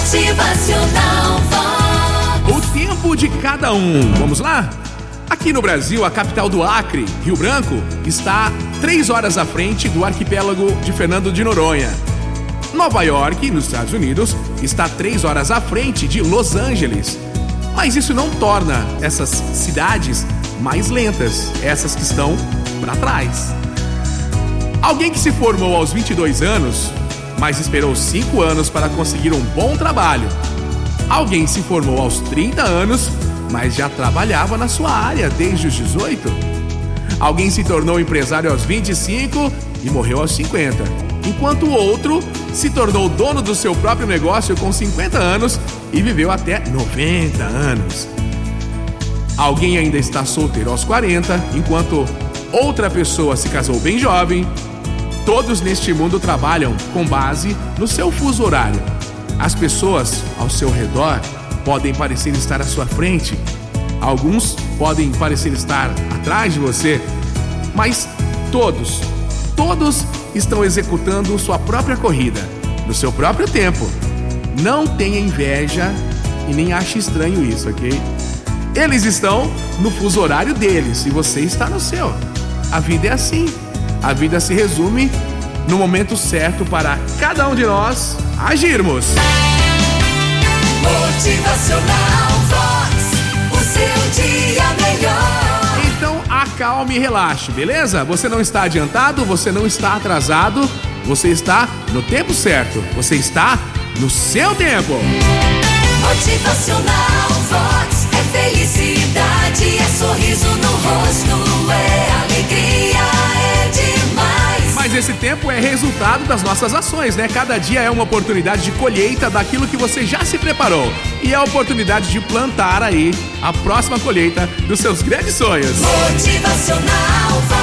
Motivacional Vox. O tempo de cada um. Vamos lá? Aqui no Brasil, a capital do Acre, Rio Branco, está três horas à frente do arquipélago de Fernando de Noronha. Nova York, nos Estados Unidos, está três horas à frente de Los Angeles. Mas isso não torna essas cidades mais lentas, essas que estão para trás. Alguém que se formou aos 22 anos, mas esperou 5 anos para conseguir um bom trabalho. Alguém se formou aos 30 anos, mas já trabalhava na sua área desde os 18. Alguém se tornou empresário aos 25 e morreu aos 50. Enquanto outro se tornou dono do seu próprio negócio com 50 anos e viveu até 90 anos. Alguém ainda está solteiro aos 40, enquanto outra pessoa se casou bem jovem. Todos neste mundo trabalham com base no seu fuso horário. As pessoas ao seu redor podem parecer estar à sua frente, alguns podem parecer estar atrás de você, mas todos, todos estão executando sua própria corrida, no seu próprio tempo. Não tenha inveja e nem ache estranho isso, ok? Eles estão no fuso horário deles e você está no seu. A vida é assim. A vida se resume no momento certo para cada um de nós agirmos. Motivacional Vox. O seu dia melhor. Então acalme e relaxe, beleza? Você não está adiantado, você não está atrasado, você está no tempo certo, você está no seu tempo. Motivacional Vox. Demais. Mas esse tempo é resultado das nossas ações, né? Cada dia é uma oportunidade de colheita daquilo que você já se preparou. E é a oportunidade de plantar aí a próxima colheita dos seus grandes sonhos. Motivacional.